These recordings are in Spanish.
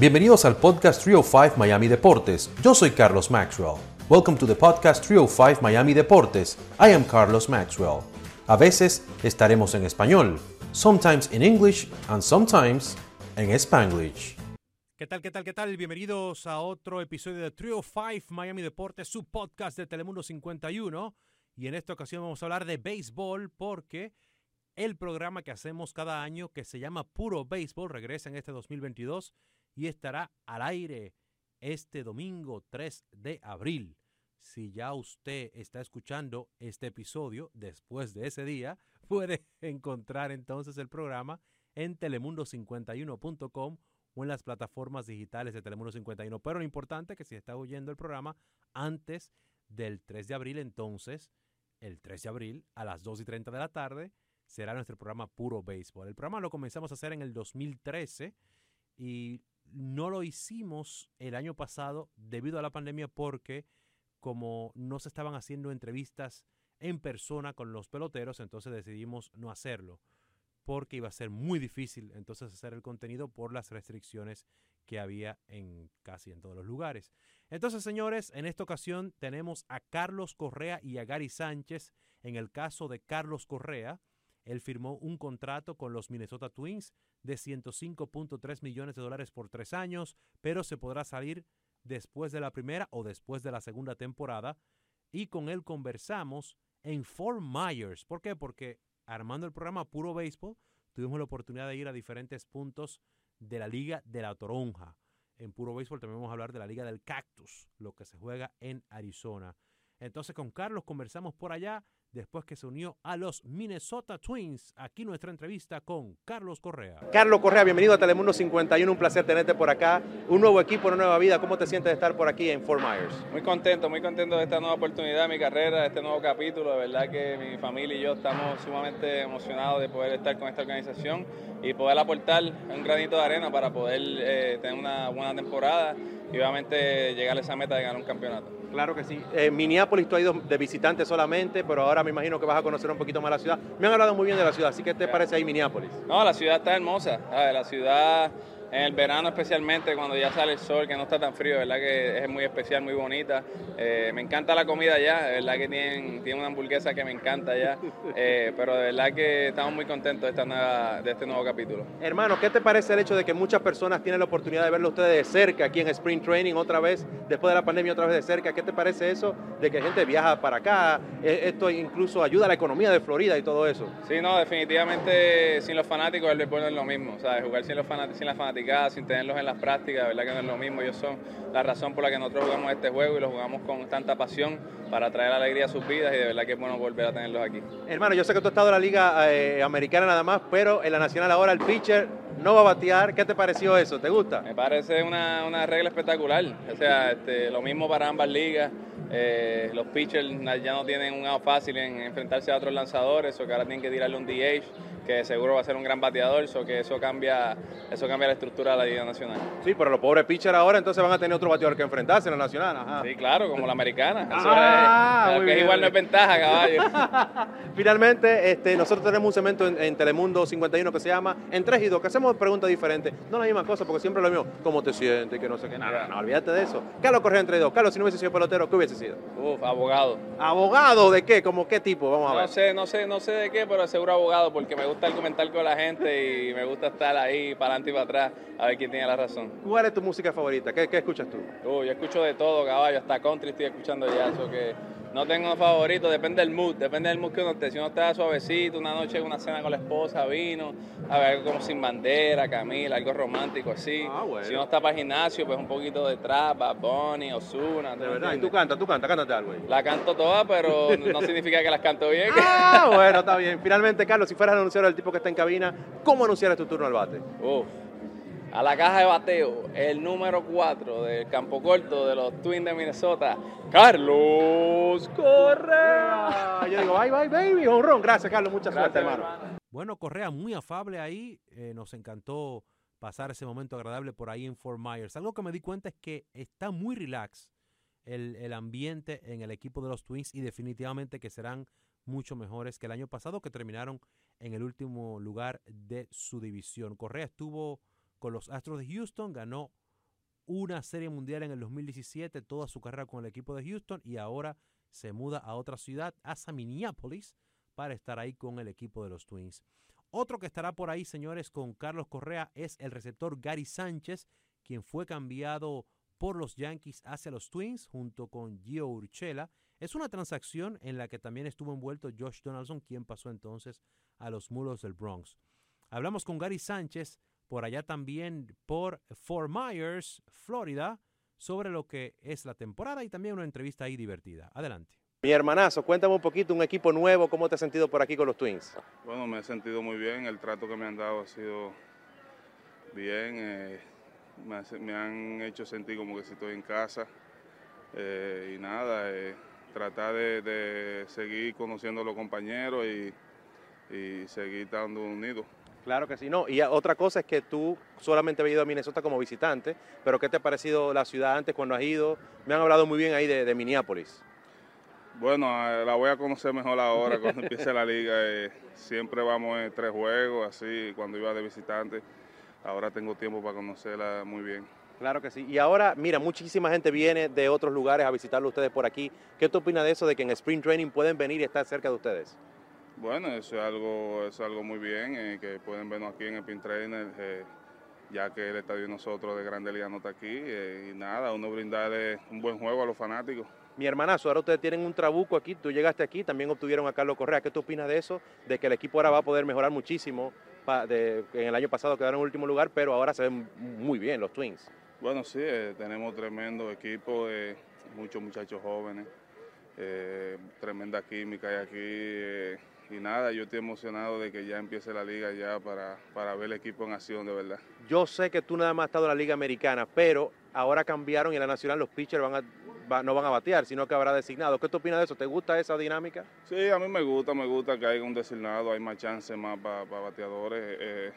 Bienvenidos al podcast 305 Miami Deportes. Yo soy Carlos Maxwell. Welcome to the podcast 305 Miami Deportes. I am Carlos Maxwell. A veces estaremos en español, sometimes in English and sometimes en Spanglish. ¿Qué tal, qué tal, qué tal? Bienvenidos a otro episodio de 305 Miami Deportes, su podcast de Telemundo 51. Y en esta ocasión vamos a hablar de béisbol porque el programa que hacemos cada año que se llama Puro Béisbol regresa en este 2022 y estará al aire este domingo 3 de abril. Si ya usted está escuchando este episodio después de ese día, puede encontrar entonces el programa en telemundo51.com o en las plataformas digitales de Telemundo 51. Pero lo importante es que si está oyendo el programa antes del 3 de abril, entonces el 3 de abril a las 2 y 30 de la tarde será nuestro programa Puro Béisbol. El programa lo comenzamos a hacer en el 2013 y no lo hicimos el año pasado debido a la pandemia porque como no se estaban haciendo entrevistas en persona con los peloteros, entonces decidimos no hacerlo porque iba a ser muy difícil entonces hacer el contenido por las restricciones que había en casi en todos los lugares. Entonces, señores, en esta ocasión tenemos a Carlos Correa y a Gary Sánchez. En el caso de Carlos Correa, él firmó un contrato con los Minnesota Twins de 105.3 millones de dólares por tres años, pero se podrá salir después de la primera o después de la segunda temporada. Y con él conversamos en Fort Myers. ¿Por qué? Porque armando el programa Puro Béisbol, tuvimos la oportunidad de ir a diferentes puntos de la Liga de la Toronja. En Puro Béisbol también vamos a hablar de la Liga del Cactus, lo que se juega en Arizona. Entonces con Carlos conversamos por allá después que se unió a los Minnesota Twins. Aquí nuestra entrevista con Carlos Correa. Carlos Correa, bienvenido a Telemundo 51, un placer tenerte por acá. Un nuevo equipo, una nueva vida. ¿Cómo te sientes de estar por aquí en Fort Myers? Muy contento, muy contento de esta nueva oportunidad de mi carrera, de este nuevo capítulo. De verdad que mi familia y yo estamos sumamente emocionados de poder estar con esta organización y poder aportar un granito de arena para poder eh, tener una buena temporada y obviamente llegar a esa meta de ganar un campeonato. Claro que sí. Eh, Minneapolis tú has ido de visitante solamente, pero ahora me imagino que vas a conocer un poquito más la ciudad. Me han hablado muy bien de la ciudad, así que ¿qué te parece ahí Minneapolis? No, la ciudad está hermosa. La ciudad en el verano especialmente cuando ya sale el sol, que no está tan frío, verdad que es muy especial, muy bonita. Eh, me encanta la comida allá, de verdad que tienen, tienen una hamburguesa que me encanta allá, eh, pero de verdad que estamos muy contentos de, esta nueva, de este nuevo capítulo. Hermano, ¿qué te parece el hecho de que muchas personas tienen la oportunidad de verlo ustedes de cerca aquí en Spring Training otra vez, después de la pandemia otra vez de cerca? ¿Qué te parece eso de que gente viaja para acá? Eh, esto incluso ayuda a la economía de Florida y todo eso. Sí, no, definitivamente sin los fanáticos el béisbol no es lo mismo, o jugar sin, los sin la sin tenerlos en las prácticas, verdad que no es lo mismo. Ellos son la razón por la que nosotros jugamos este juego y lo jugamos con tanta pasión para traer alegría a sus vidas y de verdad que es bueno volver a tenerlos aquí. Hermano, yo sé que tú has estado en la Liga eh, Americana nada más, pero en la Nacional ahora el pitcher no va a batear. ¿Qué te pareció eso? ¿Te gusta? Me parece una, una regla espectacular. O sea, este, lo mismo para ambas ligas. Eh, los pitchers ya no tienen un out fácil en enfrentarse a otros lanzadores, o que ahora tienen que tirarle un DH que seguro va a ser un gran bateador, eso que eso cambia, eso cambia la estructura de la Liga Nacional. Sí, pero los pobres pitchers ahora entonces van a tener otro bateador que enfrentarse en la Nacional. Ajá. Sí, claro, como la americana. Ah, que igual no es ventaja, caballo. Finalmente, este, nosotros tenemos un cemento en, Telemundo 51 que se llama En 3 y 2, que hacemos preguntas diferentes. No la misma cosa, porque siempre lo mismo. ¿Cómo te sientes? Que no sé qué. Nada, no, olvídate de eso. Carlos Correa entre dos. Carlos, si no hubiese sido pelotero, ¿qué hubiese sido? Uf, abogado. ¿Abogado de qué? ¿Cómo qué tipo? Vamos a ver. No sé, no sé, no sé de qué, pero seguro abogado, porque me gusta gusta comentar con la gente y me gusta estar ahí para adelante y para atrás a ver quién tiene la razón. ¿Cuál es tu música favorita? ¿Qué, qué escuchas tú? yo escucho de todo, caballo, hasta country estoy escuchando ya, eso que no tengo favorito, depende del mood, depende del mood que uno esté. Si uno está suavecito, una noche, una cena con la esposa, vino, a ver algo como Sin Bandera, Camila, algo romántico así. Ah, si uno está para el gimnasio, pues un poquito de trap, Bad Bunny, Ozuna. De verdad, y tú cantas, tú cantas, cántate algo. La canto toda, pero no significa que las canto bien. Ah, bueno, está bien. Finalmente, Carlos, si fueras el anunciador del tipo que está en cabina, ¿cómo anunciaras tu turno al bate? Uf a la caja de bateo, el número 4 del campo corto de los Twins de Minnesota, Carlos Correa. Yo digo, bye, bye, baby, honrón. Gracias, Carlos. Muchas gracias, hermano. Bueno, Correa, muy afable ahí. Eh, nos encantó pasar ese momento agradable por ahí en Fort Myers. Algo que me di cuenta es que está muy relax el, el ambiente en el equipo de los Twins y definitivamente que serán mucho mejores que el año pasado, que terminaron en el último lugar de su división. Correa estuvo con los Astros de Houston, ganó una serie mundial en el 2017, toda su carrera con el equipo de Houston y ahora se muda a otra ciudad, hasta Minneapolis, para estar ahí con el equipo de los Twins. Otro que estará por ahí, señores, con Carlos Correa es el receptor Gary Sánchez, quien fue cambiado por los Yankees hacia los Twins junto con Gio Urchela. Es una transacción en la que también estuvo envuelto Josh Donaldson, quien pasó entonces a los Mulos del Bronx. Hablamos con Gary Sánchez, por allá también por Fort Myers, Florida, sobre lo que es la temporada y también una entrevista ahí divertida. Adelante. Mi hermanazo, cuéntame un poquito, un equipo nuevo, ¿cómo te has sentido por aquí con los Twins? Bueno, me he sentido muy bien, el trato que me han dado ha sido bien, eh, me, han hecho sentir como que si estoy en casa eh, y nada, eh, tratar de, seguir conociendo a los compañeros y, y seguir estando unidos. Claro que sí, no. Y otra cosa es que tú solamente habías ido a Minnesota como visitante, pero ¿qué te ha parecido la ciudad antes cuando has ido? Me han hablado muy bien ahí de, Minneapolis. Bueno, eh, la voy a conocer mejor ahora cuando empiece la liga. Eh, siempre vamos en tres juegos, así, cuando iba de visitante. Ahora tengo tiempo para conocerla muy bien. Claro que sí. Y ahora, mira, muchísima gente viene de otros lugares a visitarlo ustedes por aquí. ¿Qué tú opinas de eso, de que en Spring Training pueden venir y estar cerca de ustedes? Bueno, eso es algo, es algo muy bien, eh, que pueden vernos aquí en el Pin Trainer, eh, ya que el estadio de nosotros de Grande Liga no está aquí. Eh, y nada, uno brindarle un buen juego a los fanáticos. Mi hermanazo, ahora ustedes tienen un trabuco aquí, tú llegaste aquí, también obtuvieron a Carlos Correa. ¿Qué tú opinas de eso? De que el equipo ahora va a poder mejorar muchísimo. en el año pasado quedaron en último lugar, pero ahora se ven muy bien los Twins. Bueno, sí, tenemos tremendo equipo, muchos muchachos jóvenes, tremenda química y aquí y nada, yo estoy emocionado de que ya empiece la liga ya para, para ver el equipo en acción de verdad. Yo sé que tú nada más has estado en la liga americana, pero ahora cambiaron y en la nacional los pitchers van a, no van a batear, sino que habrá designado. ¿Qué tú opinas de eso? ¿Te gusta esa dinámica? Sí, a mí me gusta, me gusta que haya un designado, hay más chance más para bateadores. Eh,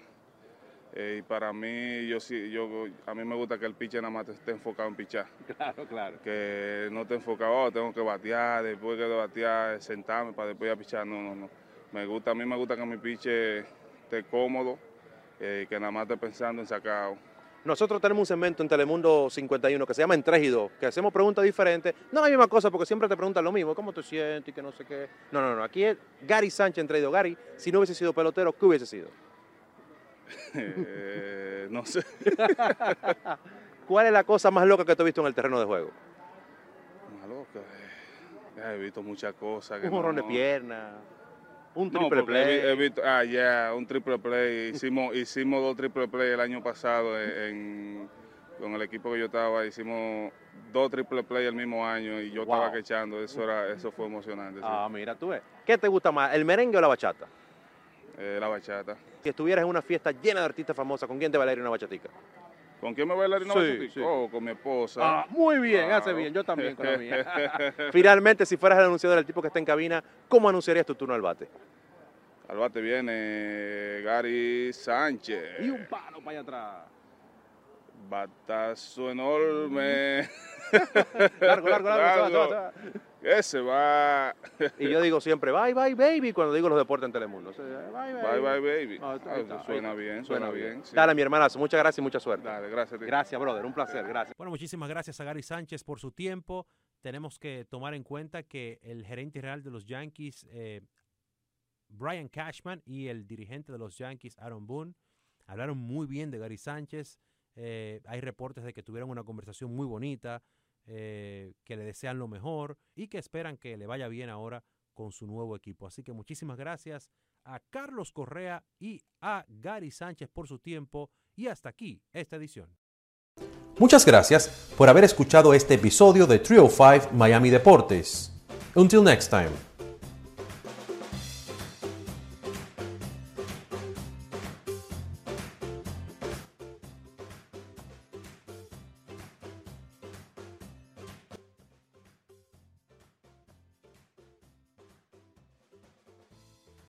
eh, y para mí, yo sí, yo, a mí me gusta que el pitcher nada más esté enfocado en pichar. Claro, claro. Que no esté enfocado, oh, tengo que batear, después que batear, sentarme para después ya pichar. No, no, no. Me gusta, a mí me gusta que mi piche esté cómodo, eh, que nada más esté pensando en sacado. Nosotros tenemos un segmento en Telemundo 51 que se llama En 3 y 2, que hacemos preguntas diferentes. No la misma cosa, porque siempre te preguntan lo mismo, ¿cómo te sientes y que no sé qué? No, no, no, aquí es Gary Sánchez en 3 y 2. Gary, si no hubiese sido pelotero, ¿qué hubiese sido? Eh, no sé. ¿Cuál es la cosa más loca que tú has visto en el terreno de juego? Más loca. Eh, he visto muchas cosas. un jorrón de pierna. Un triple play. ah, ya, un triple play. Hicimos, hicimos dos triple play el año pasado con el equipo que yo estaba. Hicimos dos triple play el mismo año y yo estaba quechando. Eso, era, eso fue emocionante. Ah, mira, tú ves. ¿Qué te gusta más, el merengue o la bachata? Eh, la bachata. Si estuvieras en una fiesta llena de artistas famosos, ¿con quién te bailaría una bachatica? ¿Con quién me bailaría una sí, Oh, con mi esposa. Ah, muy bien, hace bien. Yo también con la mía. Finalmente, si fueras el anunciador del tipo que está en cabina, ¿cómo anunciarías tu turno al bate? Al bate viene Gary Sánchez. Y un palo para allá atrás. Batazo enorme. largo, largo, largo. largo. Ese va. y yo digo siempre, bye, bye, baby, cuando digo los deportes en Telemundo. Bye, bye, bye, baby. Ah, ah, suena bien, suena, bien. Dale, mi hermanazo, muchas gracias y mucha suerte. Dale, gracias. Gracias, brother, un placer, gracias. Bueno, muchísimas gracias a Gary Sánchez por su tiempo. Tenemos que tomar en cuenta que el gerente real de los Yankees, eh, Brian Cashman, y el dirigente de los Yankees, Aaron Boone, hablaron muy bien de Gary Sánchez. Eh, hay reportes de que tuvieron una conversación muy bonita. Eh, que le desean lo mejor y que esperan que le vaya bien ahora con su nuevo equipo. Así que muchísimas gracias a Carlos Correa y a Gary Sánchez por su tiempo y hasta aquí esta edición. Muchas gracias por haber escuchado este episodio de Trio 5 Miami Deportes. Until next time.